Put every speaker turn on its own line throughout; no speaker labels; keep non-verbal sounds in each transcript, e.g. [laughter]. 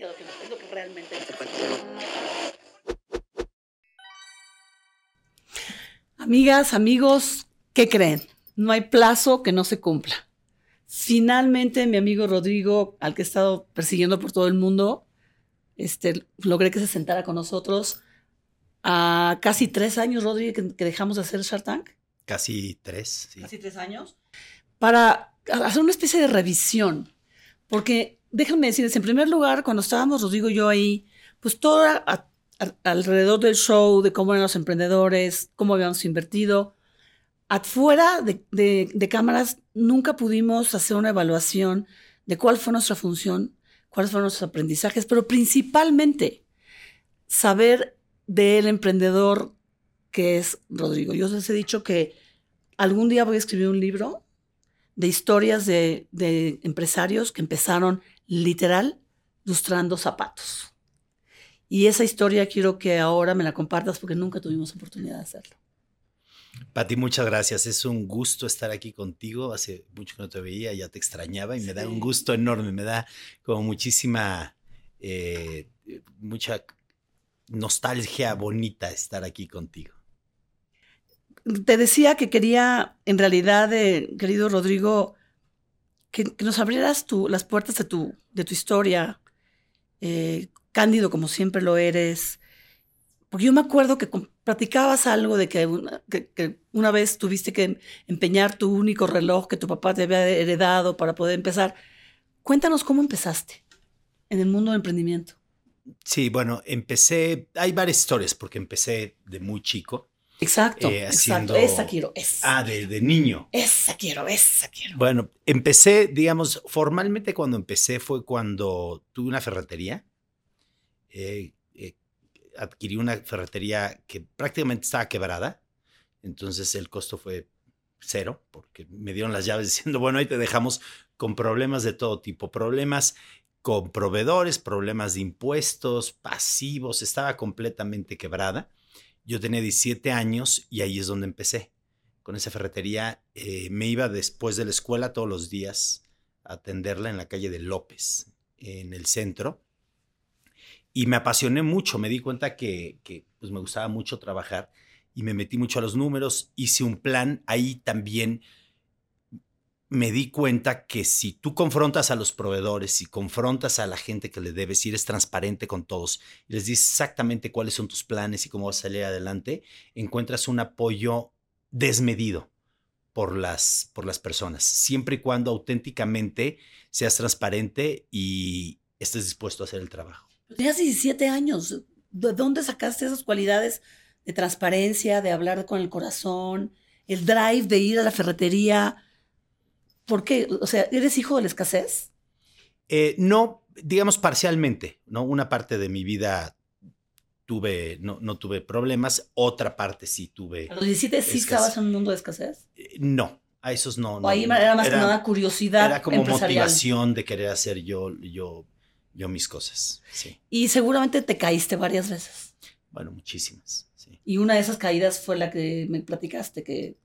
que es lo que, es lo que realmente... Amigas, amigos, ¿qué creen? No hay plazo que no se cumpla. Finalmente, mi amigo Rodrigo, al que he estado persiguiendo por todo el mundo, este, logré que se sentara con nosotros a casi tres años, Rodrigo, que, dejamos de hacer Shark Tank.
Casi tres, sí.
Casi tres años. Para hacer una especie de revisión. Porque déjenme decirles, en primer lugar, cuando estábamos Rodrigo y yo ahí, pues todo alrededor del show, de cómo eran los emprendedores, cómo habíamos invertido, afuera de, cámaras nunca pudimos hacer una evaluación de cuál fue nuestra función, cuáles fueron nuestros aprendizajes, pero principalmente saber del emprendedor que es Rodrigo. Yo les he dicho que algún día voy a escribir un libro de historias de empresarios que empezaron literal lustrando zapatos. Y esa historia quiero que ahora me la compartas porque nunca tuvimos oportunidad de hacerlo.
Pati, muchas gracias. Es un gusto estar aquí contigo. Hace mucho que no te veía, ya te extrañaba y me da un gusto enorme. Me da como muchísima, eh, mucha nostalgia bonita estar aquí contigo.
Te decía que quería, en realidad, eh, querido Rodrigo, que, nos abrieras tú las puertas de tu, de tu historia, eh, cándido como siempre lo eres, porque yo me acuerdo que platicabas algo de que una, vez tuviste que empeñar tu único reloj que tu papá te había heredado para poder empezar. Cuéntanos cómo empezaste en el mundo del emprendimiento.
Sí, bueno, empecé, hay varias historias porque empecé de muy chico.
Exacto, eh, exacto. Esa quiero, esa.
Ah, de, niño.
Esa quiero, esa quiero.
Bueno, empecé, digamos, formalmente cuando empecé fue cuando tuve una ferretería. Eh, adquirí una ferretería que prácticamente estaba quebrada, entonces el costo fue cero, porque me dieron las llaves [laughs] diciendo, bueno, ahí te dejamos con problemas de todo tipo, problemas con proveedores, problemas de impuestos, pasivos, estaba completamente quebrada. Yo tenía 17 años y ahí es donde empecé. Con esa ferretería eh, me iba después de la escuela todos los días a atenderla en la calle de López, en el centro y me apasioné mucho, me di cuenta que, pues me gustaba mucho trabajar y me metí mucho a los números, hice un plan, ahí también me di cuenta que si tú confrontas a los proveedores, si confrontas a la gente que le debes, si eres transparente con todos y les dices exactamente cuáles son tus planes y cómo vas a salir adelante, encuentras un apoyo desmedido por las, por las personas, siempre y cuando auténticamente seas transparente y estés dispuesto a hacer el trabajo.
Tenías 17 años. ¿De dónde sacaste esas cualidades de transparencia, de hablar con el corazón, el drive de ir a la ferretería? ¿Por qué? O sea, ¿eres hijo de la escasez?
Eh, no, digamos parcialmente, ¿no? Una parte de mi vida tuve, no, no tuve problemas, otra parte sí tuve.
¿A los 17 sí estabas en un mundo de escasez?
Eh, no, a esos no.
O ahí era más que nada curiosidad.
Era como motivación de querer hacer yo, yo yo mis cosas. Sí.
Y seguramente te caíste varias veces.
Bueno, muchísimas. Sí.
Y una de esas caídas fue la que me platicaste, que,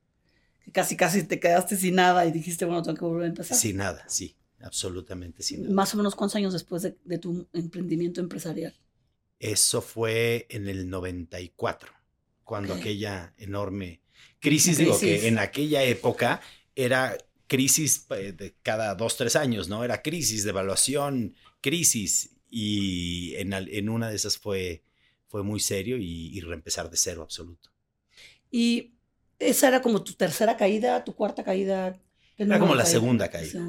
casi casi te quedaste sin nada y dijiste, bueno, tengo que volver a empezar.
Sin nada, sí, absolutamente sin nada.
Más o menos cuántos años después de, tu emprendimiento empresarial.
Eso fue en el 94, cuando aquella enorme crisis, digo que en aquella época era crisis eh, de cada dos, tres años, ¿no? Era crisis de evaluación crisis y en, en una de esas fue, fue muy serio y, reempezar de cero absoluto.
¿Y esa era como tu tercera caída, tu cuarta caída?
Era como la segunda caída.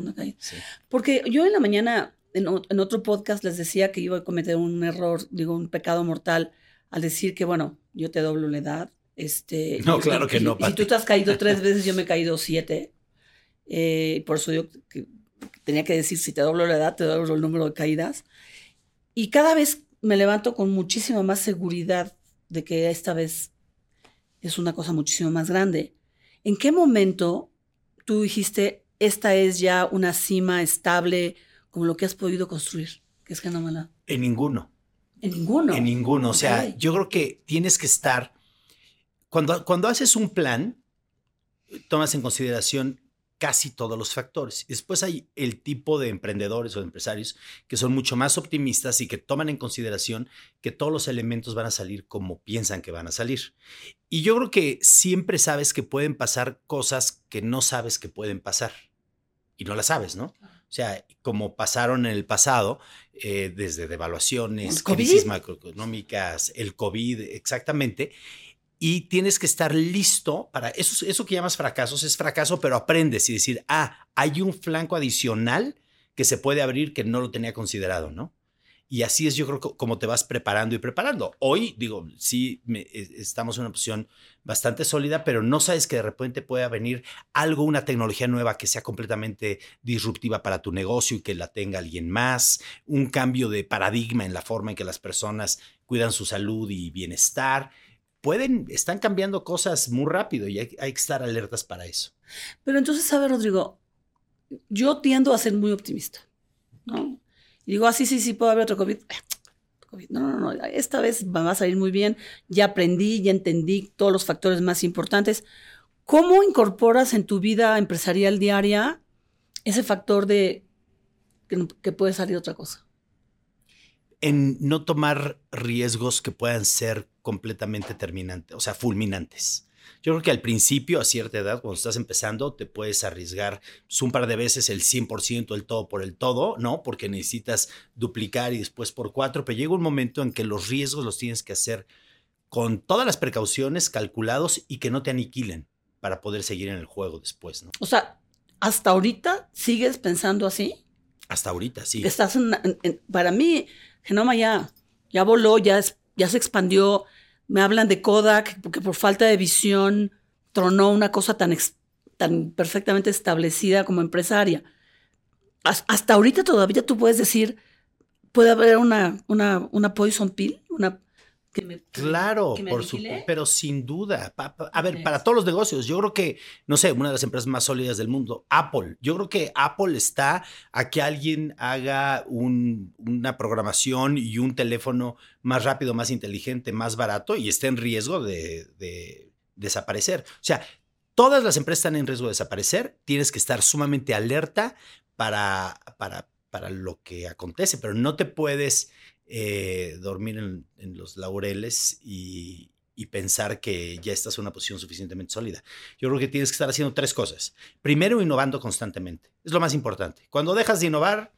Porque yo en la mañana, en, otro podcast, les decía que iba a cometer un error, digo, un pecado mortal, al decir que, bueno, yo te doblo la edad. Este,
no, claro que no.
Y, tú te has caído [laughs] tres veces, yo me he caído siete. Eh, por eso yo que tenía que decir, si te doblo la edad, te doblo el número de caídas. Y cada vez me levanto con muchísima más seguridad de que esta vez es una cosa muchísimo más grande. ¿En qué momento tú dijiste, esta es ya una cima estable como lo que has podido construir? Que es que no me la...
En ninguno.
En ninguno.
En ninguno. O sea, yo creo que tienes que estar, cuando, cuando haces un plan, tomas en consideración casi todos los factores. Después hay el tipo de emprendedores o empresarios que son mucho más optimistas y que toman en consideración que todos los elementos van a salir como piensan que van a salir. Y yo creo que siempre sabes que pueden pasar cosas que no sabes que pueden pasar. Y no las sabes, ¿no? O sea, como pasaron en el pasado, eh, desde devaluaciones, crisis macroeconómicas, el COVID, exactamente y tienes que estar listo para eso, eso que llamas fracasos es fracaso, pero aprendes y decir, ah, hay un flanco adicional que se puede abrir que no lo tenía considerado, ¿no? Y así es, yo creo, como te vas preparando y preparando. Hoy, digo, sí, e, estamos en una posición bastante sólida, pero no sabes que de repente pueda venir algo, una tecnología nueva que sea completamente disruptiva para tu negocio y que la tenga alguien más, un cambio de paradigma en la forma en que las personas cuidan su salud y bienestar pueden, están cambiando cosas muy rápido y hay, que estar alertas para eso.
Pero entonces, ¿sabe, Rodrigo? Yo tiendo a ser muy optimista, ¿no? Y digo, ah, sí, sí, puede haber otro COVID. No, no, no, esta vez va a salir muy bien. Ya aprendí, ya entendí todos los factores más importantes. ¿Cómo incorporas en tu vida empresarial diaria ese factor de que puede salir otra cosa?
En no tomar riesgos que puedan ser completamente terminante, o sea, fulminantes. Yo creo que al principio, a cierta edad, cuando estás empezando, te puedes arriesgar pues, un par de veces el 100%, el todo por el todo, ¿no? Porque necesitas duplicar y después por cuatro, pero llega un momento en que los riesgos los tienes que hacer con todas las precauciones calculados y que no te aniquilen para poder seguir en el juego después, ¿no?
O sea, hasta ahorita sigues pensando así.
Hasta ahorita, sí.
Estás para mí, Genoma ya, ya voló, ya, ya se expandió, me hablan de Kodak, porque por falta de visión tronó una cosa tan, tan perfectamente establecida como empresaria. Hasta ahorita todavía tú puedes decir, puede haber una, una, una poison pill, una
claro, por supuesto, pero sin duda. a ver, para todos los negocios, yo creo que, no sé, una de las empresas más sólidas del mundo, Apple. Yo creo que Apple está a que alguien haga una programación y un teléfono más rápido, más inteligente, más barato y esté en riesgo de, de desaparecer. O sea, todas las empresas están en riesgo de desaparecer. Tienes que estar sumamente alerta para, para, para lo que acontece, pero no te puedes eh, dormir en, los laureles y, pensar que ya estás en una posición suficientemente sólida. Yo creo que tienes que estar haciendo tres cosas. Primero, innovando constantemente. Es lo más importante. Cuando dejas de innovar,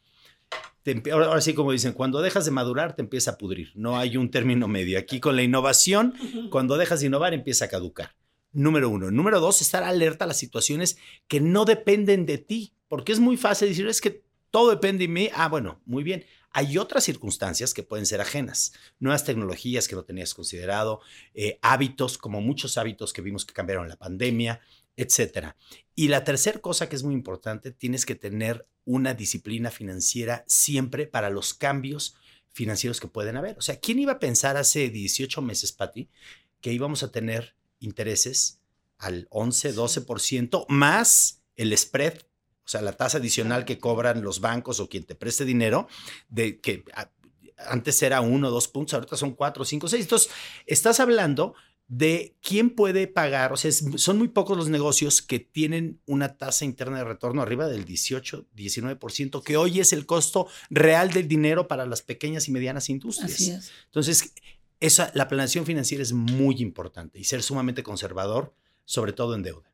ahora, sí como dicen, cuando dejas de madurar te empieza a pudrir. No hay un término medio. Aquí con la innovación, cuando dejas de innovar empieza a caducar. Número uno. Número dos, estar alerta a las situaciones que no dependen de ti. Porque es muy fácil decir, es que todo depende de mí. Ah, bueno, muy bien. Hay otras circunstancias que pueden ser ajenas, nuevas tecnologías que no tenías considerado, eh, hábitos, como muchos hábitos que vimos que cambiaron en la pandemia, etcétera. Y la tercera cosa que es muy importante, tienes que tener una disciplina financiera siempre para los cambios financieros que pueden haber. O sea, ¿quién iba a pensar hace 18 meses, Patti, que íbamos a tener intereses al 11, 12% más el spread o sea, la tasa adicional que cobran los bancos o quien te preste dinero, de que antes era uno o dos puntos, ahorita son cuatro, cinco, seis. Entonces, estás hablando de quién puede pagar, o sea, son muy pocos los negocios que tienen una tasa interna de retorno arriba del 18, 19%, que hoy es el costo real del dinero para las pequeñas y medianas industrias. Así es. Entonces, esa, la planeación financiera es muy importante y ser sumamente conservador, sobre todo en deuda.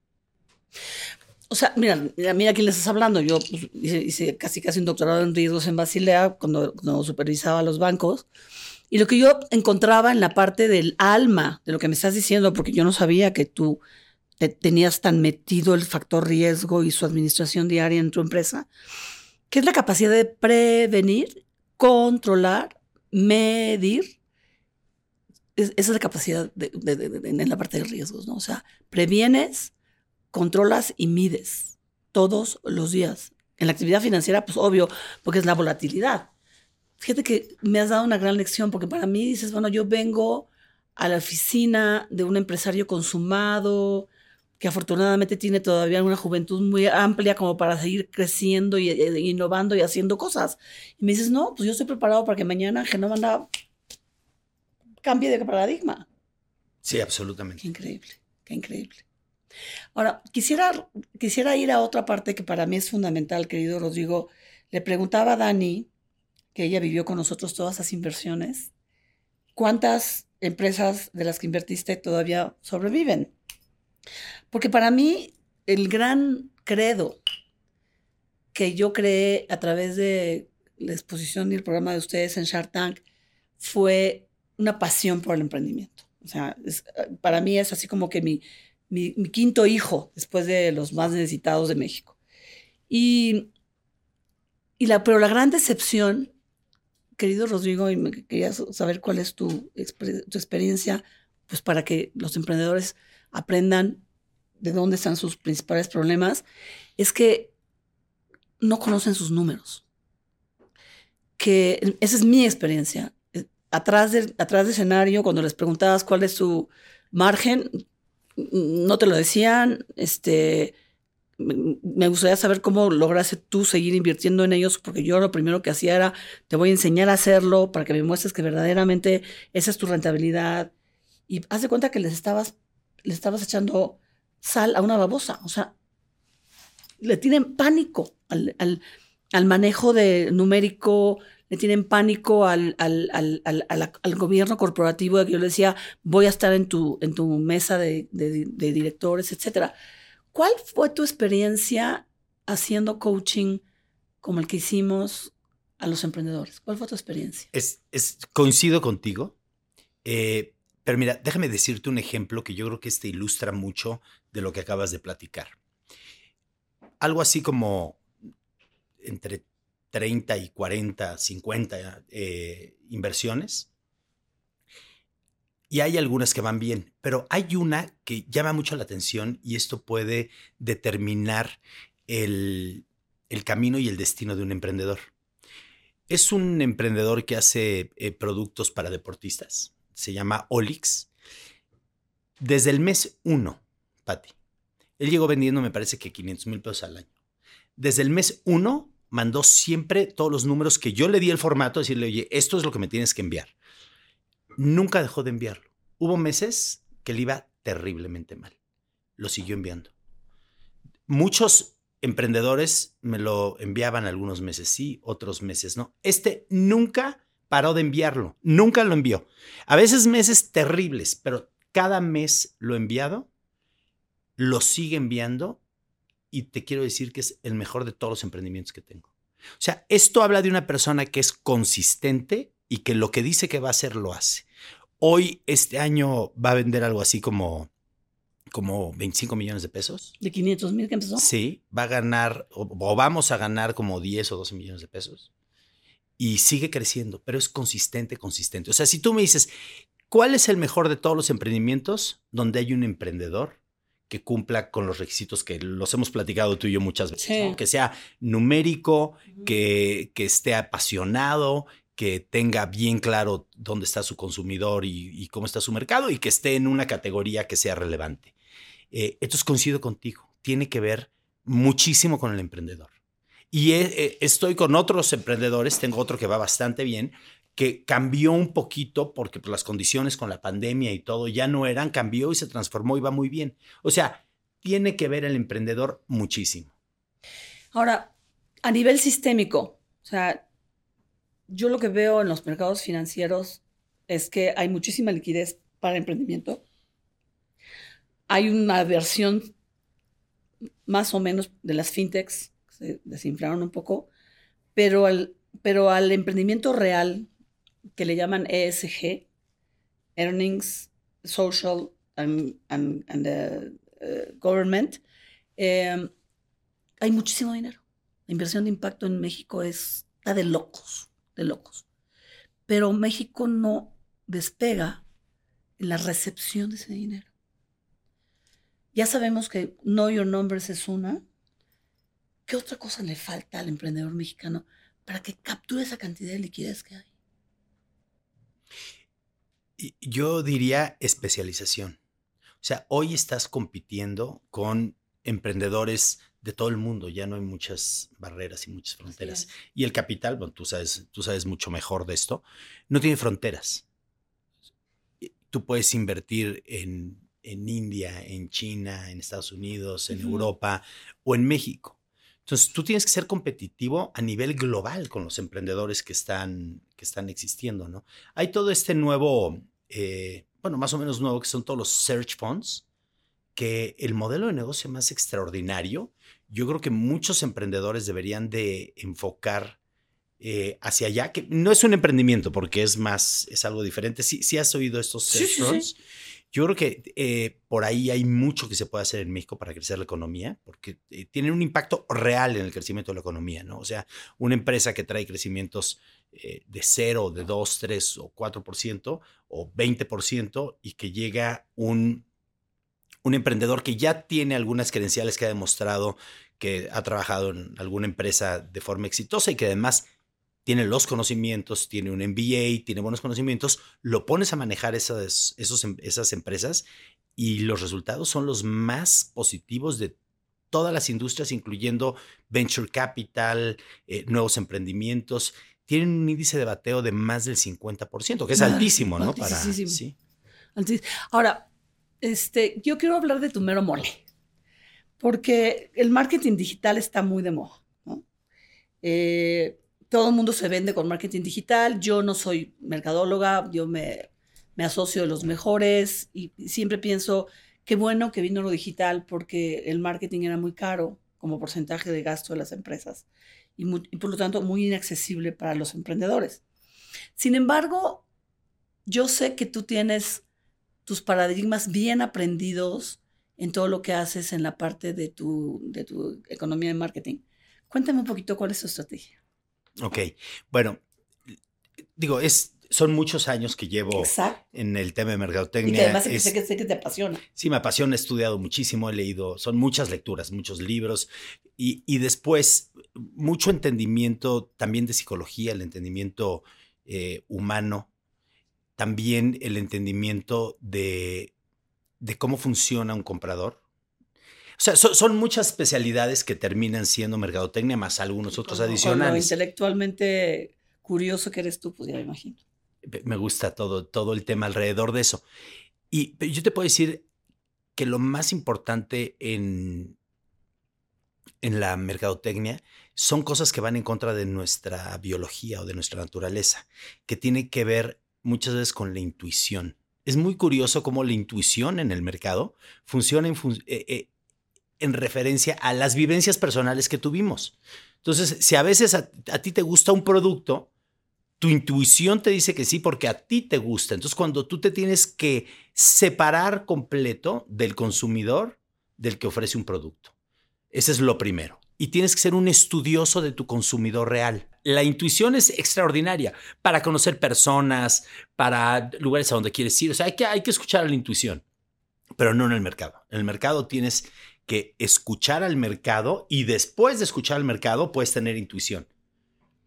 O sea, mira, mira quién le estás hablando. Yo pues, hice, casi casi un doctorado en riesgos en Basilea cuando, supervisaba los bancos. Y lo que yo encontraba en la parte del alma de lo que me estás diciendo, porque yo no sabía que tú tenías tan metido el factor riesgo y su administración diaria en tu empresa, que es la capacidad de prevenir, controlar, medir. esa es la capacidad en la parte de riesgos, ¿no? O sea, previenes, controlas y mides todos los días. En la actividad financiera, pues obvio, porque es la volatilidad. Fíjate que me has dado una gran lección, porque para mí dices, bueno, yo vengo a la oficina de un empresario consumado, que afortunadamente tiene todavía una juventud muy amplia como para seguir creciendo y, e, innovando y haciendo cosas. Y me dices, no, pues yo estoy preparado para que mañana Genoma anda cambie de paradigma.
Sí, absolutamente.
Qué increíble, qué increíble. Ahora, quisiera, quisiera ir a otra parte que para mí es fundamental, querido Rodrigo. Le preguntaba a Dani, que ella vivió con nosotros todas esas inversiones, ¿cuántas empresas de las que invertiste todavía sobreviven? Porque para mí el gran credo que yo creé a través de la exposición y el programa de ustedes en Shark Tank fue una pasión por el emprendimiento. O sea, para mí es así como que mi, mi, quinto hijo después de los más necesitados de México. Y, y la, pero la gran decepción, querido Rodrigo, y me quería saber cuál es tu, tu experiencia, pues para que los emprendedores aprendan de dónde están sus principales problemas, es que no conocen sus números. Que esa es mi experiencia. Atrás del, atrás escenario, cuando les preguntabas cuál es su margen, no te lo decían. Este, me gustaría saber cómo lograste tú seguir invirtiendo en ellos, porque yo lo primero que hacía era, te voy a enseñar a hacerlo para que me muestres que verdaderamente esa es tu rentabilidad. Y haz de cuenta que les estabas, les estabas echando sal a una babosa. O sea, le tienen pánico al, al, manejo de numérico, le tienen pánico al, al, gobierno corporativo de que yo le decía, voy a estar en tu, en tu mesa de, directores, etc. ¿Cuál fue tu experiencia haciendo coaching como el que hicimos a los emprendedores? ¿Cuál fue tu experiencia?
Es, es coincido contigo. Eh, pero mira, déjame decirte un ejemplo que yo creo que este ilustra mucho de lo que acabas de platicar. Algo así como entre 30 y 40, 50 eh, inversiones. Y hay algunas que van bien, pero hay una que llama mucho la atención y esto puede determinar el, camino y el destino de un emprendedor. Es un emprendedor que hace eh, productos para deportistas se llama Olix, desde el mes 1, Pati. Él llegó vendiendo, me parece que 500 mil pesos al año. Desde el mes 1 mandó siempre todos los números que yo le di el formato, decirle, oye, esto es lo que me tienes que enviar. Nunca dejó de enviarlo. Hubo meses que le iba terriblemente mal. Lo siguió enviando. Muchos emprendedores me lo enviaban algunos meses sí, otros meses no. Este nunca paró de enviarlo. Nunca lo envió. A veces meses terribles, pero cada mes lo enviado, lo sigue enviando y te quiero decir que es el mejor de todos los emprendimientos que tengo. O sea, esto habla de una persona que es consistente y que lo que dice que va a hacer lo hace. Hoy, este año, va a vender algo así como, como 25 millones de pesos.
¿De 500 mil que empezó?
Sí, va a ganar o, o, vamos a ganar como 10 o 12 millones de pesos y sigue creciendo, pero es consistente, consistente. O sea, si tú me dices, ¿cuál es el mejor de todos los emprendimientos donde hay un emprendedor que cumpla con los requisitos que los hemos platicado tú y yo muchas veces? Que sea numérico, que, que esté apasionado, que tenga bien claro dónde está su consumidor y, cómo está su mercado y que esté en una categoría que sea relevante. Eh, esto es coincido contigo, tiene que ver muchísimo con el emprendedor. Y eh, estoy con otros emprendedores, tengo otro que va bastante bien, que cambió un poquito porque pues, las condiciones con la pandemia y todo ya no eran, cambió y se transformó y va muy bien. O sea, tiene que ver el emprendedor muchísimo.
Ahora, a nivel sistémico, o sea, yo lo que veo en los mercados financieros es que hay muchísima liquidez para emprendimiento. Hay una versión más o menos de las fintechs se desinflaron un poco, pero al, pero al emprendimiento real, que le llaman ESG, Earnings, Social and, uh, Government, em, hay muchísimo dinero. La inversión de impacto en México es, está de locos, de locos. Pero México no despega en la recepción de ese dinero. Ya sabemos que Know Your Numbers es una, ¿Qué otra cosa le falta al emprendedor mexicano para que capture esa cantidad de liquidez que hay?
Yo diría especialización. O sea, hoy estás compitiendo con emprendedores de todo el mundo, ya no hay muchas barreras y muchas fronteras. Y el capital, bueno, tú sabes, tú sabes mucho mejor de esto, no tiene fronteras. Tú puedes invertir en en India, en China, en Estados Unidos, en Europa o en México. Entonces, tú tienes que ser competitivo a nivel global con los emprendedores que están, que están existiendo, ¿no? Hay todo este nuevo, eh, bueno, más o menos nuevo, que son todos los search funds, que el modelo de negocio más extraordinario, yo creo que muchos emprendedores deberían de enfocar eh, hacia allá, que no es un emprendimiento porque es más, es algo diferente. Si sí, has oído estos search funds. Yo creo que eh, por ahí hay mucho que se puede hacer en México para crecer la economía, porque eh, tienen un impacto real en el crecimiento de la economía, ¿no? O sea, una empresa que trae crecimientos eh, de 0, de 2, 3 o 4% o 20% y que llega un, un emprendedor que ya tiene algunas credenciales que ha demostrado que ha trabajado en alguna empresa de forma exitosa y que además tiene los conocimientos, tiene un MBA, tiene buenos conocimientos, lo pones a manejar esas, esos, em, esas empresas y los resultados son los más positivos de todas las industrias, incluyendo venture capital, eh, nuevos emprendimientos. Tienen un índice de bateo de más del 50%, que es altísimo, ¿no?
Para, sí. Ahora, este, yo quiero hablar de tu mero mole, porque el marketing digital está muy de moda. ¿no? Eh, todo el mundo se vende con marketing digital. Yo no soy mercadóloga, yo me, me asocio de los mejores y siempre pienso, qué bueno que vino lo digital porque el marketing era muy caro como porcentaje de gasto de las empresas y, por lo tanto muy inaccesible para los emprendedores. Sin embargo, yo sé que tú tienes tus paradigmas bien aprendidos en todo lo que haces en la parte de tu, de tu economía de marketing. Cuéntame un poquito cuál es tu estrategia.
Ok, bueno, digo, es, son muchos años que llevo en el tema de mercadotecnia.
Y además sé, que, sé que te apasiona.
Sí, me apasiona, he estudiado muchísimo, he leído, son muchas lecturas, muchos libros y, y después mucho entendimiento también de psicología, el entendimiento eh, humano, también el entendimiento de, de cómo funciona un comprador sea, son, muchas especialidades que terminan siendo mercadotecnia más algunos otros adicionales. Lo
intelectualmente curioso que eres tú, pues ya me imagino.
Me gusta todo, todo el tema alrededor de eso. Y yo te puedo decir que lo más importante en, en la mercadotecnia son cosas que van en contra de nuestra biología o de nuestra naturaleza, que tiene que ver muchas veces con la intuición. Es muy curioso cómo la intuición en el mercado funciona en, eh, eh, en referencia a las vivencias personales que tuvimos. Entonces, si a veces a, ti te gusta un producto, tu intuición te dice que sí porque a ti te gusta. Entonces, cuando tú te tienes que separar completo del consumidor del que ofrece un producto. Ese es lo primero. Y tienes que ser un estudioso de tu consumidor real. La intuición es extraordinaria para conocer personas, para lugares a donde quieres ir. O sea, hay que, hay que escuchar a la intuición, pero no en el mercado. En el mercado tienes que escuchar al mercado y después de escuchar al mercado puedes tener intuición,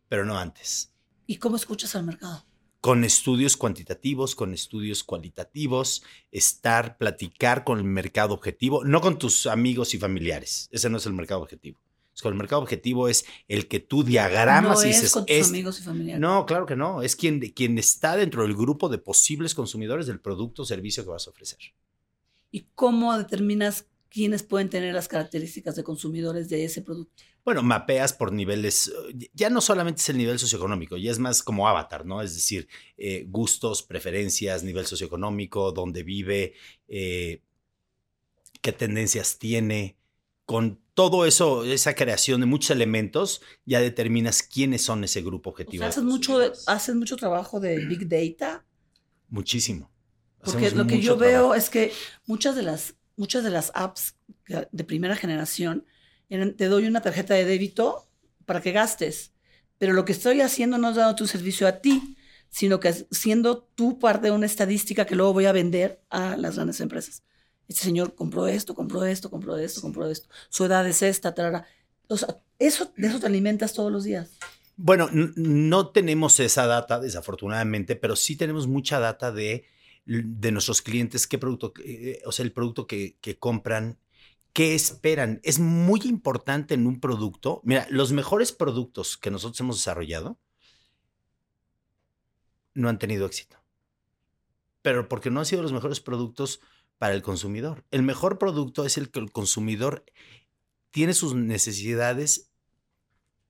pero no antes.
¿Y cómo escuchas al mercado?
Con estudios cuantitativos, con estudios cualitativos, estar, platicar con el mercado objetivo, no con tus amigos y familiares. Ese no es el mercado objetivo. Es con el mercado objetivo es el que tú diagramas
y
dices.
Es con tus amigos y familiares.
No, claro que no. Es quien, quien está dentro del grupo de posibles consumidores del producto o servicio que vas a ofrecer.
¿Y cómo determinas quiénes pueden tener las características de consumidores de ese producto.
Bueno, mapeas por niveles, ya no solamente es el nivel socioeconómico, ya es más como avatar, ¿no? Es decir, eh, gustos, preferencias, nivel socioeconómico, dónde vive, eh, qué tendencias tiene. Con todo eso, esa creación de muchos elementos, ya determinas quiénes son ese grupo objetivo.
haces, mucho, haces mucho trabajo de Big Data.
Muchísimo.
Porque lo que yo veo es que muchas de las muchas de las apps de primera generación, te doy una tarjeta de débito para que gastes, pero lo que estoy haciendo no es dando tu servicio a ti, sino que siendo tú parte de una estadística que luego voy a vender a las grandes empresas. Este señor compró esto, compró esto, compró esto, compró esto. Su edad es esta, trara. O sea, eso, de eso te alimentas todos los días.
Bueno, no tenemos esa data, desafortunadamente, pero sí tenemos mucha data de de nuestros clientes, qué producto, eh, o sea, el producto que, compran, qué esperan. Es muy importante en un producto. Mira, los mejores productos que nosotros hemos desarrollado no han tenido éxito. Pero porque no han sido los mejores productos, para el consumidor. El mejor producto es el que el consumidor tiene sus necesidades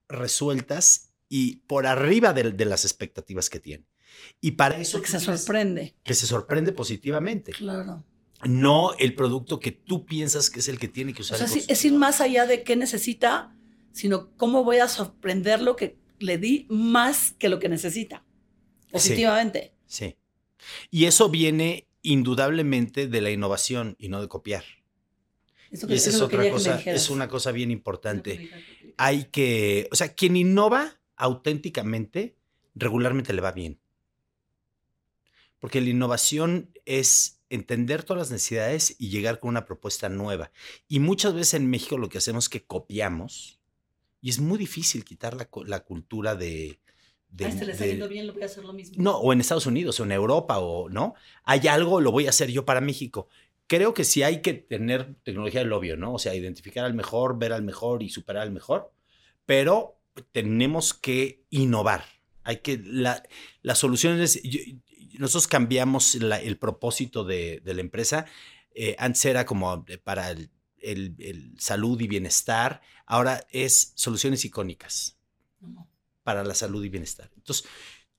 resueltas y por arriba de las expectativas que tiene. Y para eso...
Que se sorprende.
Que se sorprende positivamente.
Claro.
No el producto que tú piensas que es el que tiene que usar.
O sea, es ir más allá de qué necesita, sino cómo voy a sorprender lo que le di más que lo que necesita. Positivamente.
Sí. sí. Y eso viene indudablemente de la innovación y no de copiar. Eso y esa es, otra cosa, es una cosa bien importante. Hay que, o sea, quien innova auténticamente, regularmente le va bien. Porque la innovación es entender todas las necesidades y llegar con una propuesta nueva. Y muchas veces en México lo que hacemos es que copiamos y es muy difícil quitar la, la cultura de...
de, a este le está yendo bien, lo voy a hacer lo mismo.
No, o en Estados Unidos, o en Europa, o no. Hay algo, lo voy a hacer yo para México. Creo que sí hay que tener tecnología del obvio, ¿no? O sea, identificar al mejor, ver al mejor y superar al mejor. Pero tenemos que innovar. Hay que, la, las soluciones, nosotros cambiamos el propósito de, la empresa. Eh, antes era como para el, salud y bienestar, ahora es soluciones icónicas para la salud y bienestar. Entonces,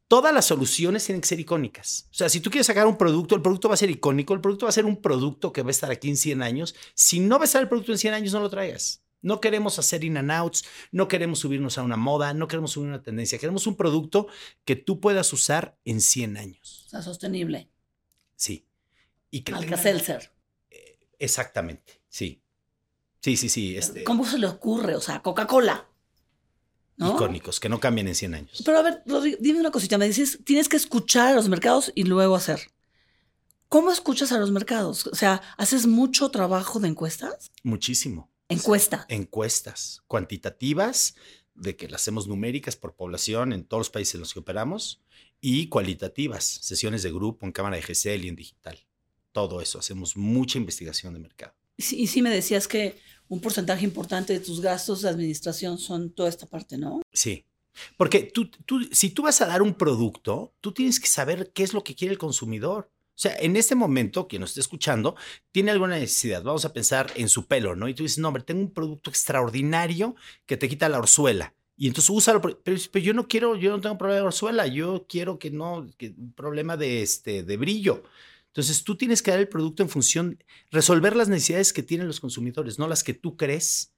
todas las soluciones tienen que ser icónicas. O sea, si tú quieres sacar un producto, el producto va a ser icónico, el producto va a ser un producto que va a estar aquí en 100 años. Si no va a estar el producto en 100 años, no lo traigas. No queremos hacer in and outs, no queremos subirnos a una moda, no queremos subir una tendencia. Queremos un producto que tú puedas usar en 100 años.
O sea, sostenible.
Sí.
Y que.
Eh, exactamente, sí. Sí, sí, sí. Este...
¿Cómo se le ocurre? O sea, Coca-Cola.
Icónicos, que no cambien en 100 años.
Pero a ver, dime una cosita. Me dices, tienes que escuchar a los mercados y luego hacer. ¿Cómo escuchas a los mercados? O sea, ¿haces mucho trabajo de encuestas?
Muchísimo.
Encuesta.
Encuestas cuantitativas, de que las hacemos numéricas por población en todos los países en los que operamos, y cualitativas, sesiones de grupo en cámara de GCL y en digital. Todo eso, hacemos mucha investigación de mercado.
Y sí, me decías que un porcentaje importante de tus gastos de administración son toda esta parte, ¿no?
Sí. Porque tú, tú, si tú vas a dar un producto, tú tienes que saber qué es lo que quiere el consumidor. O sea, en este momento, quien nos esté escuchando, tiene alguna necesidad. Vamos a pensar en su pelo, ¿no? Y tú dices, no, hombre, tengo un producto extraordinario que te quita la orzuela. Y entonces úsalo, pero, pero, yo no quiero, yo no tengo problema de orzuela, yo quiero que no, que un problema de, este, de brillo. Entonces tú tienes que dar el producto en función, resolver las necesidades que tienen los consumidores, no las que tú crees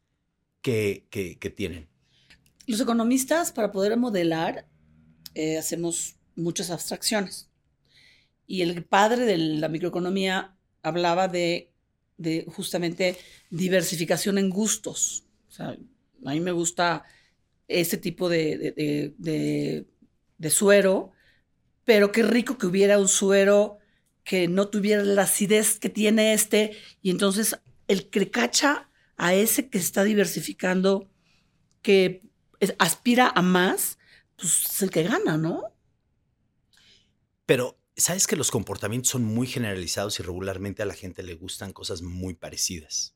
que, que, tienen.
Los economistas, para poder modelar, eh, hacemos muchas abstracciones. Y el padre de la microeconomía hablaba de, justamente diversificación en gustos. O sea, a mí me gusta este tipo de, de, suero, pero qué rico que hubiera un suero que no tuviera la acidez que tiene este. Y entonces el que cacha a ese que se está diversificando, que aspira a más, pues es el que gana, ¿no?
Pero sabes que los comportamientos son muy generalizados y regularmente a la gente le gustan cosas muy parecidas.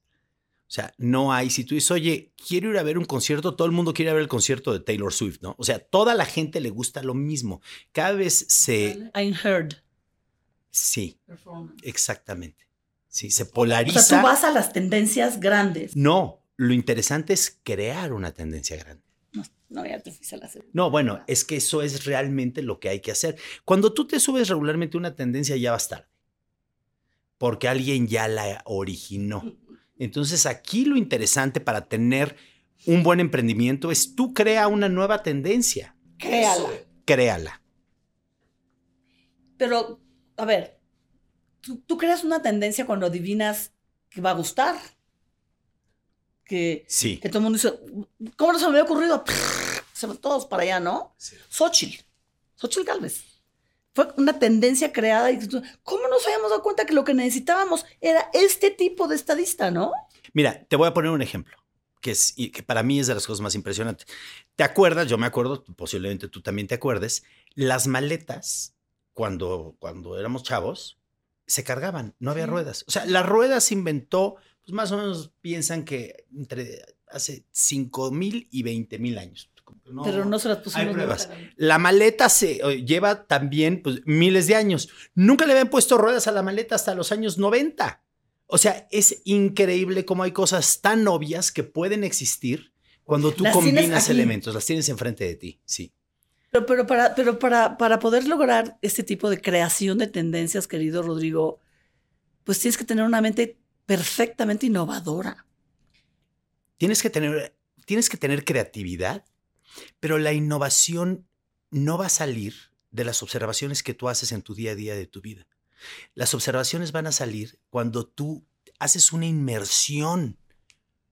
O sea, no hay, si tú dices, oye, quiero ir a ver un concierto, todo el mundo quiere ver el concierto de Taylor Swift, ¿no? O sea, toda la gente le gusta lo mismo. Cada vez se...
I'm heard.
Sí, exactamente. Sí, se polariza. O
sea, tú vas a las tendencias grandes.
No, lo interesante es crear una tendencia grande.
No, ya te fuiste a la
No, bueno, es que eso es realmente lo que hay que hacer. Cuando tú te subes regularmente una tendencia, ya va a estar. Porque alguien ya la originó. Entonces, aquí lo interesante para tener un buen emprendimiento es tú crea una nueva tendencia.
Créala.
Créala.
Pero, a ver, tú creas una tendencia cuando adivinas que va a gustar que,
sí.
que todo el mundo dice, ¿cómo no se me había ocurrido? [laughs] Se van todos para allá, ¿no? Sí. Xochitl, Xochitl Galvez. Fue una tendencia creada y ¿cómo nos habíamos dado cuenta que lo que necesitábamos era este tipo de estadista, no?
Mira, te voy a poner un ejemplo que, es, que para mí es de las cosas más impresionantes. ¿Te acuerdas? Yo me acuerdo, posiblemente tú también te acuerdes, las maletas, cuando, cuando éramos chavos, se cargaban, no había ruedas. O sea, la rueda se inventó pues más o menos piensan que entre hace 5 mil y 20 mil años.
Pero no se las pusimos.
Hay pruebas. La maleta se lleva también pues, miles de años. Nunca le habían puesto ruedas a la maleta hasta los años 90. O sea, es increíble cómo hay cosas tan obvias que pueden existir cuando tú
Las
combinas elementos, las tienes enfrente de ti, sí.
Pero, pero, para, pero para, para poder lograr este tipo de creación de tendencias, querido Rodrigo, pues tienes que tener una mente perfectamente innovadora.
Tienes que tener, tienes que tener creatividad, pero la innovación no va a salir de las observaciones que tú haces en tu día a día de tu vida. Las observaciones van a salir cuando tú haces una inmersión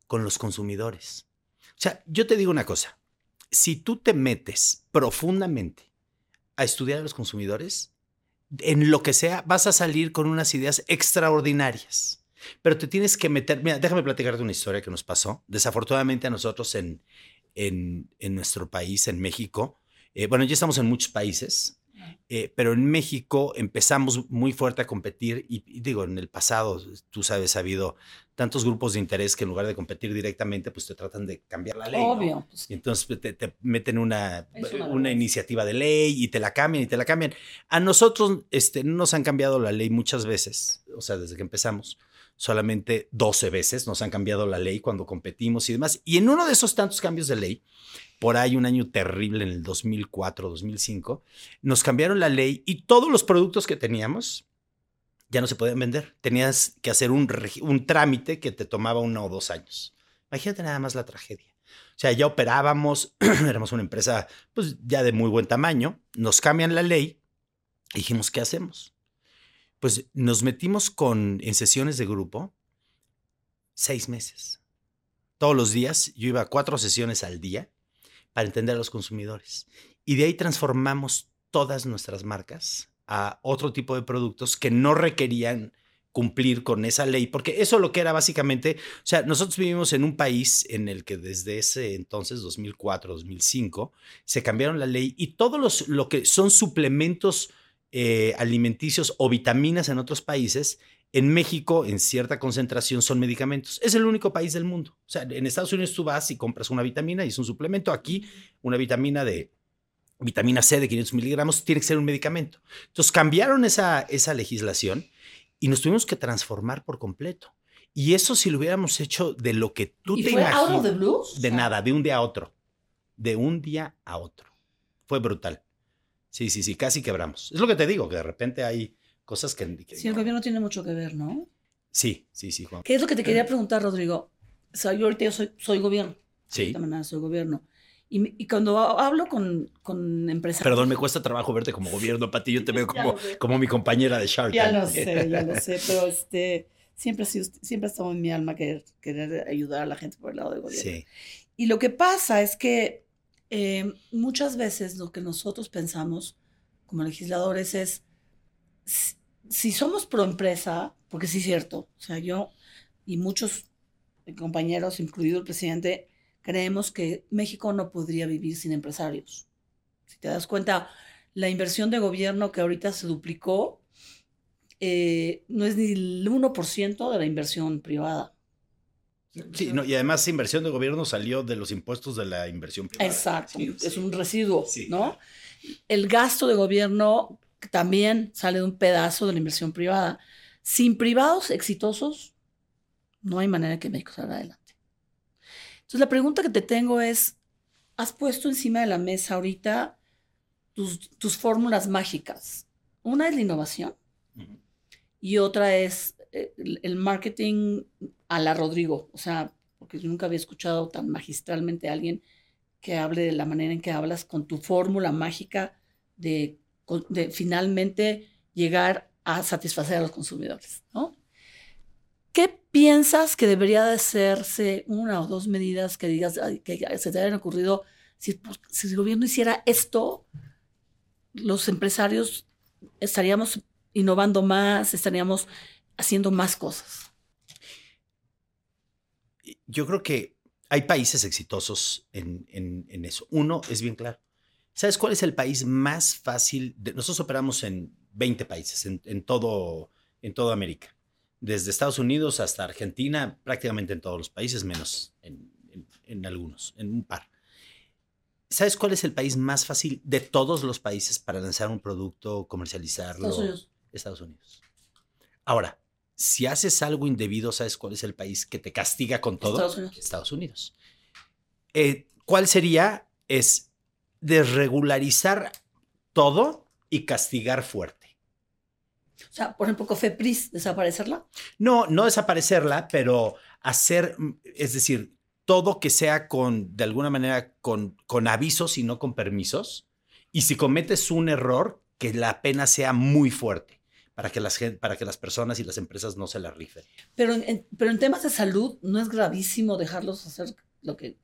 con los consumidores. O sea, yo te digo una cosa, si tú te metes profundamente a estudiar a los consumidores, en lo que sea, vas a salir con unas ideas extraordinarias. Pero te tienes que meter, mira, déjame platicarte una historia que nos pasó. Desafortunadamente a nosotros en, en, en nuestro país, en México, eh, bueno, ya estamos en muchos países, eh, pero en México empezamos muy fuerte a competir y, y digo, en el pasado, tú sabes, ha habido tantos grupos de interés que en lugar de competir directamente, pues te tratan de cambiar la ley. ¿no?
Obvio. pues,
Y entonces pues, te, te meten una,
una
una, iniciativa de ley y te la cambian y te la cambian. A nosotros este, no nos han cambiado la ley muchas veces, o sea, desde que empezamos, solamente 12 veces nos han cambiado la ley cuando competimos y demás. Y en uno de esos tantos cambios de ley, por ahí un año terrible en el 2004, 2005, nos cambiaron la ley y todos los productos que teníamos ya no se podían vender. Tenías que hacer un, un trámite que te tomaba uno o dos años. Imagínate nada más la tragedia. O sea, ya operábamos, [clears throat] éramos una empresa pues ya de muy buen tamaño, nos cambian la ley dijimos, ¿qué hacemos? Pues nos metimos con, en sesiones de grupo seis meses. Todos los días, yo iba a cuatro sesiones al día para entender a los consumidores. Y de ahí transformamos todas nuestras marcas a otro tipo de productos que no requerían cumplir con esa ley, porque eso lo que era básicamente, o sea, nosotros vivimos en un país en el que desde ese entonces, 2004, 2005, se cambiaron la ley y todos los, lo que son suplementos eh, alimenticios o vitaminas en otros países, en México, en cierta concentración, son medicamentos. Es el único país del mundo. O sea, en Estados Unidos tú vas y compras una vitamina y es un suplemento. Aquí, una vitamina de vitamina C de 500 miligramos tiene que ser un medicamento. Entonces cambiaron esa, esa legislación y nos tuvimos que transformar por completo. Y eso si lo hubiéramos hecho de lo que tú
¿Y
te
fue out of
imaginas.
the?
De nada, de un día a otro. De un día a otro. Fue brutal. Sí, sí, sí, casi quebramos. Es lo que te digo, que de repente hay cosas que... que-
Sí, el gobierno tiene mucho que ver, ¿no?
sí, sí, sí, Juan.
¿Qué es lo que te quería preguntar, Rodrigo? O sea, yo ahorita yo soy, soy gobierno.
Sí.
De manera soy gobierno. Y, y cuando hablo con, con empresarios...
Perdón, me cuesta trabajo verte como gobierno, Pati. Yo te [laughs] veo
Ya
como, como mi compañera de Shark
Ya
Tank.
lo sé, ya lo sé, pero este, siempre, siempre ha estado en mi alma querer, querer ayudar a la gente por el lado del gobierno.
Sí,
Y lo que pasa es que eh, muchas veces lo que nosotros pensamos como legisladores es, si, si somos pro empresa, porque sí es cierto, o sea, yo y muchos compañeros, incluido el presidente, creemos que México no podría vivir sin empresarios. Si te das cuenta, la inversión de gobierno que ahorita se duplicó eh, no es ni el 1% de la inversión privada.
Sí, no, y además esa inversión de gobierno salió de los impuestos de la inversión privada.
Exacto,
Sí,
es
sí.
un residuo,
Sí,
¿no?
claro.
El gasto de gobierno también sale de un pedazo de la inversión privada. Sin privados exitosos, no hay manera que México salga adelante. Entonces, la pregunta que te tengo es, ¿has puesto encima de la mesa ahorita tus, tus fórmulas mágicas? Una es la innovación y otra es eh, el el marketing a la Rodrigo. O sea, porque nunca había escuchado tan magistralmente a alguien que hable de la manera en que hablas con tu fórmula mágica de, finalmente llegar a satisfacer a los consumidores, ¿no? ¿Qué piensas que debería de hacerse una o dos medidas que digas que se te hayan ocurrido? Pues, si el gobierno hiciera esto, los empresarios estaríamos innovando más, estaríamos haciendo más cosas.
Yo creo que hay países exitosos en, en- en eso. Uno es bien claro. ¿Sabes cuál es el país más fácil? de- nosotros operamos en 20 países, en, en todo, en toda América. Desde Estados Unidos hasta Argentina, prácticamente en todos los países, menos en, en- en algunos, en un par. ¿Sabes cuál es el país más fácil de todos los países para lanzar un producto, comercializarlo?
Estados Unidos.
Estados Unidos. Ahora, si haces algo indebido, ¿sabes cuál es el país que te castiga con todo?
Estados Unidos.
Estados Unidos. Eh, ¿Cuál sería? Es desregularizar todo y castigar fuerte.
O sea, por ejemplo, Cofepris, desaparecerla.
No, no desaparecerla, pero hacer, mm, es decir, todo que sea con, de alguna manera, con, con avisos y no con permisos. Y si cometes un error, que la pena sea muy fuerte para que las, para que las personas y las empresas no se la rifen.
Pero en, pero en temas de salud, ¿no es gravísimo dejarlos hacer lo que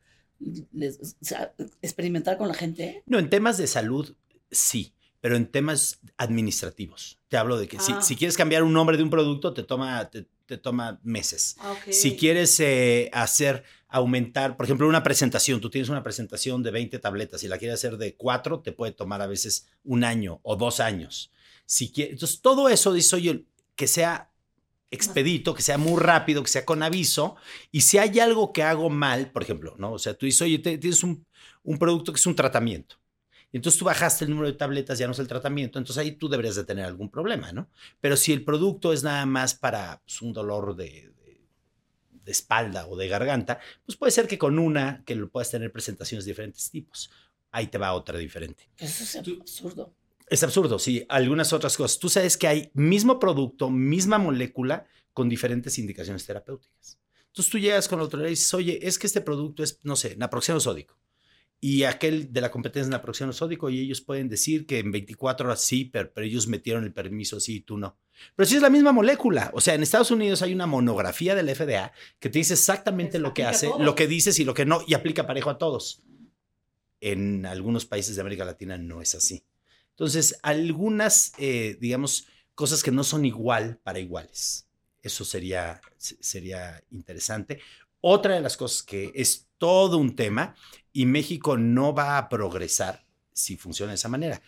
les, o sea, experimentar con la gente?
No, en temas de salud, sí, pero en temas administrativos. Te hablo de que si,
Ah.
si quieres cambiar un nombre de un producto, te toma, te, te toma meses. Si quieres eh, hacer, aumentar, por ejemplo, una presentación, tú tienes una presentación de 20 tabletas y la quieres hacer de 4, te puede tomar a veces un año o dos años. Si quieres, entonces, todo eso dice, oye, que sea expedito, que sea muy rápido, que sea con aviso. Y si hay algo que hago mal, por ejemplo, ¿no? O sea, tú dices, oye, te- tienes un, un producto que es un tratamiento. Y entonces tú bajaste el número de tabletas, ya no es el tratamiento, entonces ahí tú deberías de tener algún problema, ¿no? Pero si el producto es nada más para pues, un dolor de, de- de espalda o de garganta, pues puede ser que con una, que lo puedas tener presentaciones de diferentes tipos. Ahí te va otra diferente.
Eso es
Tú-
absurdo.
Es absurdo, sí, algunas otras cosas. Tú sabes que hay mismo producto, misma molécula con diferentes indicaciones terapéuticas. Entonces tú llegas con la autoridad y dices, oye, es que este producto es, no sé, naproxeno sódico. Y aquel de la competencia es naproxeno sódico y ellos pueden decir que en 24 horas sí, pero, pero ellos metieron el permiso sí y tú no. Pero sí es la misma molécula. O sea, en Estados Unidos hay una monografía del FDA que te dice exactamente lo que hace, lo que dices y lo que no, y aplica parejo a todos. En algunos países de América Latina no es así. Entonces, algunas, eh, digamos, cosas que no son igual para iguales. Eso sería, se- sería interesante. Otra de las cosas que es todo un tema y México no va a progresar si funciona de esa manera.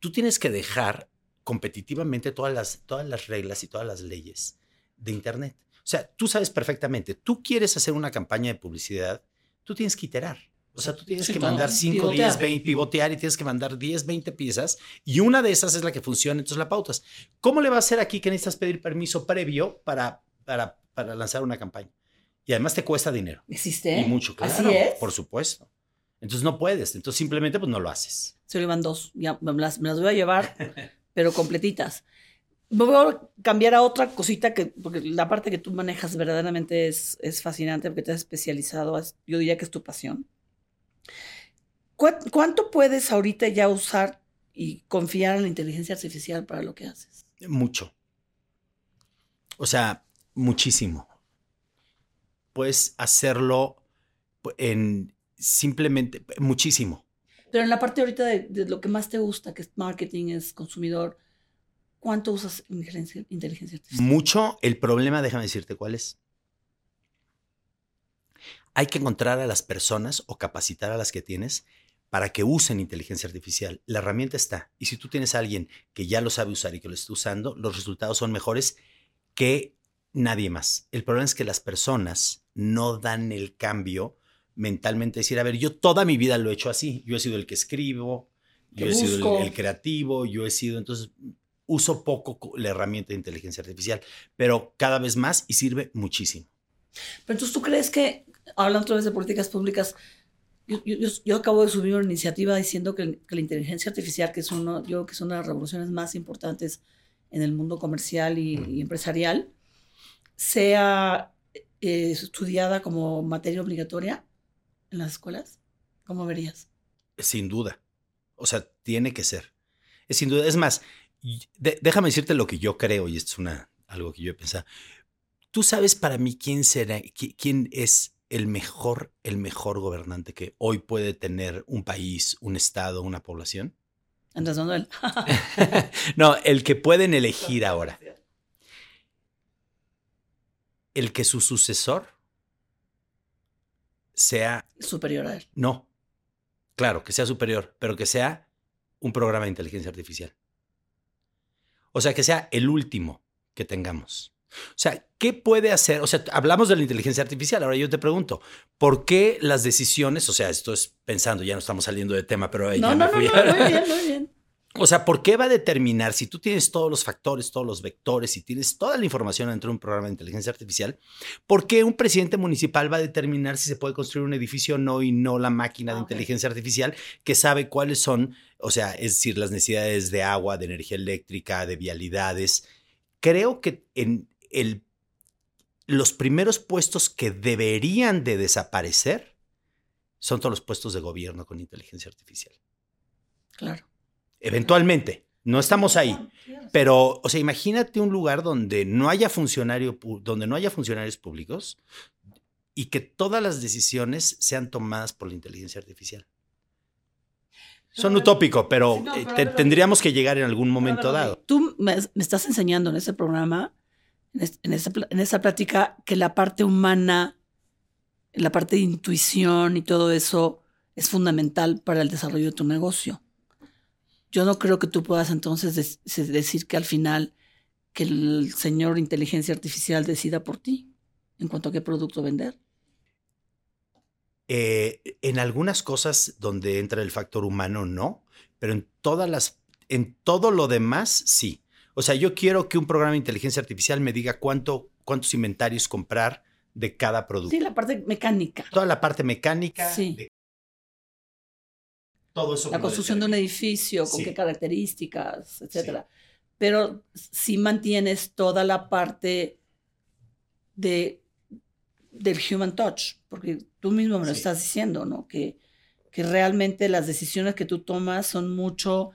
Tú tienes que dejar competitivamente todas las, todas las reglas y todas las leyes de Internet. O sea, tú sabes perfectamente, tú quieres hacer una campaña de publicidad, tú tienes que iterar. O sea, tú tienes
Sí,
que mandar 5,
Pivotear.
10, 20, pivotear y tienes que mandar 10, 20 piezas y una de esas es la que funciona, entonces la pautas. ¿Cómo le va a hacer aquí que necesitas pedir permiso previo para, para, para lanzar una campaña? Y además te cuesta dinero.
¿Existe?
Y mucho, claro.
Así es.
Por supuesto. Entonces no puedes. Entonces simplemente pues no lo haces.
Se lo iban dos. Ya me las, me las voy a llevar, [laughs] pero completitas. Me voy a cambiar a otra cosita que, porque la parte que tú manejas verdaderamente es, es fascinante porque te has especializado, es- yo diría que es tu pasión. ¿Cuá- ¿Cuánto puedes ahorita ya usar y confiar en la inteligencia artificial para lo que haces?
Mucho. O sea, muchísimo. Puedes hacerlo en simplemente muchísimo.
Pero en la parte ahorita de, de lo que más te gusta, que es marketing, es consumidor, ¿cuánto usas inteligencia, inteligencia artificial?
Mucho. El problema, déjame decirte cuál es. Hay que encontrar a las personas o capacitar a las que tienes para que usen inteligencia artificial. La herramienta está. Y si tú tienes a alguien que ya lo sabe usar y que lo está usando, los resultados son mejores que nadie más. El problema es que las personas no dan el cambio mentalmente. Decir, a ver, yo toda mi vida lo he hecho así. Yo he sido el que escribo, yo he sido el, el creativo, yo he sido, entonces, uso poco co- la herramienta de inteligencia artificial, pero cada vez más y sirve muchísimo.
Pero entonces tú crees que, hablando otra vez de políticas públicas, yo, yo- acabo de subir una iniciativa diciendo que, que la inteligencia artificial, que es uno, yo creo que es una de las revoluciones más importantes en el mundo comercial y, y empresarial, sea eh, estudiada como materia obligatoria en las escuelas. ¿Cómo verías?
Sin duda. O sea, tiene que ser. Es sin duda. Es más, de- déjame decirte lo que yo creo, y esto es una, algo que yo he pensado. ¿Tú sabes para mí quién será, qui- quién es el mejor, el mejor gobernante que hoy puede tener un país, un estado, una población?
Andrés Manuel. [laughs]
no, el que pueden elegir ahora. El que su sucesor sea
Superior a él.
No, claro, que sea superior, pero que sea un programa de inteligencia artificial. O sea, que sea el último que tengamos. O sea, ¿qué puede hacer? O sea, hablamos de la inteligencia artificial. Ahora yo te pregunto, ¿por qué las decisiones, o sea, esto es pensando, ya no estamos saliendo de tema, pero ahí
No,
ya
no,
me
no,
fui.
no, muy bien, muy bien.
O sea, ¿por qué va a determinar si tú tienes todos los factores, todos los vectores y tienes toda la información dentro de un programa de inteligencia artificial? ¿Por qué un presidente municipal va a determinar si se puede construir un edificio o no y no la máquina de
Ah,
inteligencia artificial que sabe cuáles son, o sea, es decir, las necesidades de agua, de energía eléctrica, de vialidades? Creo que en el, los primeros puestos que deberían de desaparecer son todos los puestos de gobierno con inteligencia artificial.
Claro.
Eventualmente, no estamos ahí. Pero, o sea, imagínate un lugar donde no haya funcionario, donde no haya funcionarios públicos y que todas las decisiones sean tomadas por la inteligencia artificial. Son
Pero-
utópico, pero,
no,
eh,
pero
te- tendríamos que llegar en algún momento dado.
Tú me, me estás enseñando en este programa, en, es- en esta plática, que la parte humana, la parte de intuición y todo eso es fundamental para el desarrollo de tu negocio. Yo no creo que tú puedas entonces decir que al final que el señor inteligencia artificial decida por ti en cuanto a qué producto vender.
Eh, en algunas cosas donde entra el factor humano, no, pero en todas las, en todo lo demás, sí. O sea, yo quiero que un programa de inteligencia artificial me diga cuánto, cuántos inventarios comprar de cada producto.
Sí, la parte mecánica.
Toda la parte mecánica.
Sí.
de- todo eso.
la construcción de un edificio, con
Sí.
qué características, etcétera. Pero si mantienes toda la parte de, del human touch, porque tú mismo me lo
Sí.
estás diciendo, ¿no? Que, que realmente las decisiones que tú tomas son mucho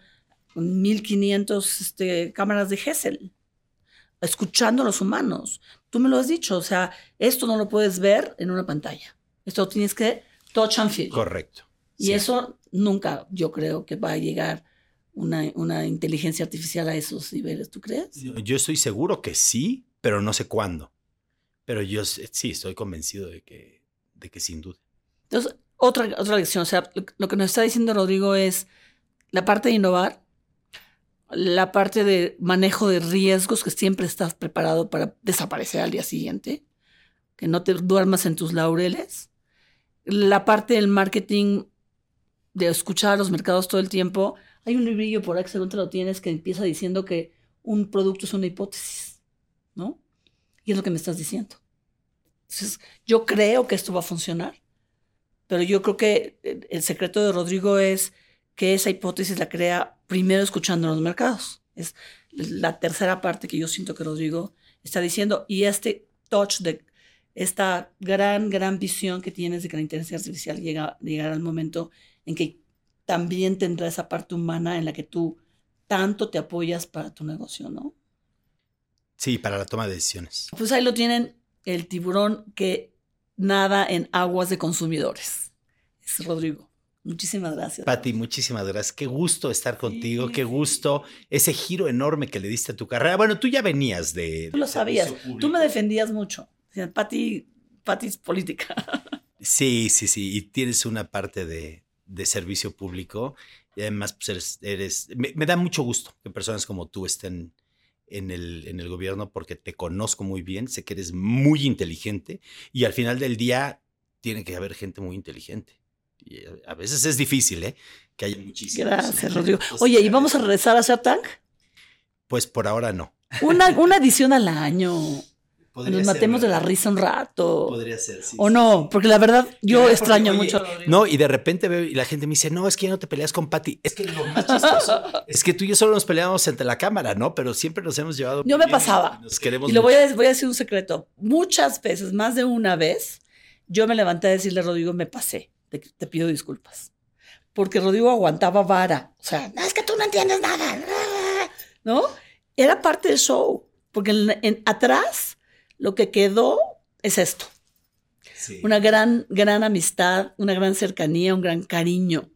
1500 este, cámaras de Hessel, escuchando a los humanos. Tú me lo has dicho, o sea, esto no lo puedes ver en una pantalla. Esto tienes que touch and feel.
Correcto.
Y
Sí.
eso nunca, yo creo que va a llegar una, una inteligencia artificial a esos niveles, ¿tú crees?
Yo yo estoy seguro que sí, pero no sé cuándo. Pero yo sí estoy convencido de que, de que sin duda.
Entonces, otra, otra lección, o sea, lo, lo que nos está diciendo Rodrigo es la parte de innovar, la parte de manejo de riesgos, que siempre estás preparado para desaparecer al día siguiente, que no te duermas en tus laureles, la parte del marketing, de escuchar a los mercados todo el tiempo. Hay un librillo por ahí que lo tienes que empieza diciendo que un producto es una hipótesis, ¿no? Y es lo que me estás diciendo. Entonces, yo creo que esto va a funcionar, pero yo creo que eh, el secreto de Rodrigo es que esa hipótesis la crea primero escuchando los mercados. Es la tercera parte que yo siento que Rodrigo está diciendo. Y este touch de esta gran, gran visión que tienes de que la inteligencia artificial llega, llegará al momento en que también tendrá esa parte humana en la que tú tanto te apoyas para tu negocio, ¿no?
Sí, para la toma de decisiones.
Pues ahí lo tienen, el tiburón que nada en aguas de consumidores. Es Rodrigo. Muchísimas gracias.
Pati, muchísimas gracias. Qué gusto estar contigo,
Sí,
qué gusto ese giro enorme que le diste a tu carrera. Bueno, tú ya venías de.
Tú lo sabías. Tú me defendías mucho. Pati, Pati es política. [laughs]
Sí, sí, sí. Y tienes una parte de, de servicio público. Y además, pues eres. eres me, me da mucho gusto que personas como tú estén en el, en el gobierno porque te conozco muy bien, sé que eres muy inteligente y al final del día tiene que haber gente muy inteligente. Y eh, a veces es difícil, ¿eh? Que haya muchísimos.
Gracias, Rodrigo. Oye, ¿y vamos a regresar a Shark Tank?
Pues por ahora no.
Una, una edición al año.
Podría
Nos
ser,
matemos de la risa un rato.
Podría ser, sí.
O
sí,
no,
sí.
porque la verdad yo extraño mucho.
No, y de repente veo y la gente me dice, no, es que ya no te peleas con Patty. Es que lo más chistoso [laughs] es que tú y yo solo nos peleamos entre la cámara, ¿no? Pero siempre nos hemos llevado.
Yo me pasaba.
y Nos queremos
Y lo voy a, voy a decir un secreto. Muchas veces, más de una vez, yo me levanté a decirle a Rodrigo, me pasé, te, te pido disculpas. Porque Rodrigo aguantaba vara. O sea, no, es que tú no entiendes nada. ¿No? Era parte del show. Porque en, en- atrás lo que quedó es esto.
Sí.
Una gran, gran amistad, una gran cercanía, un gran cariño.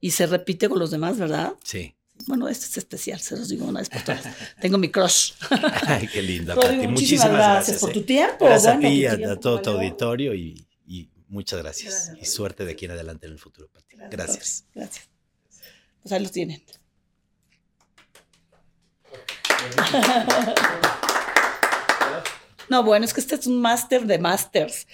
Y se repite con los demás, ¿verdad?
Sí.
Bueno, este es especial, se los digo una vez por todas. [laughs] Tengo mi crush.
Ay, qué linda, Pati.
muchísimas, gracias, por
¿eh?
tu tiempo.
Gracias
Bueno,
a ti, a, a todo tu auditorio y muchas gracias.
Gracias,
y suerte de aquí en adelante en el futuro, Pati. Gracias.
Gracias. Pues ahí los tienen. [laughs] No, bueno, es que este es un máster de másters.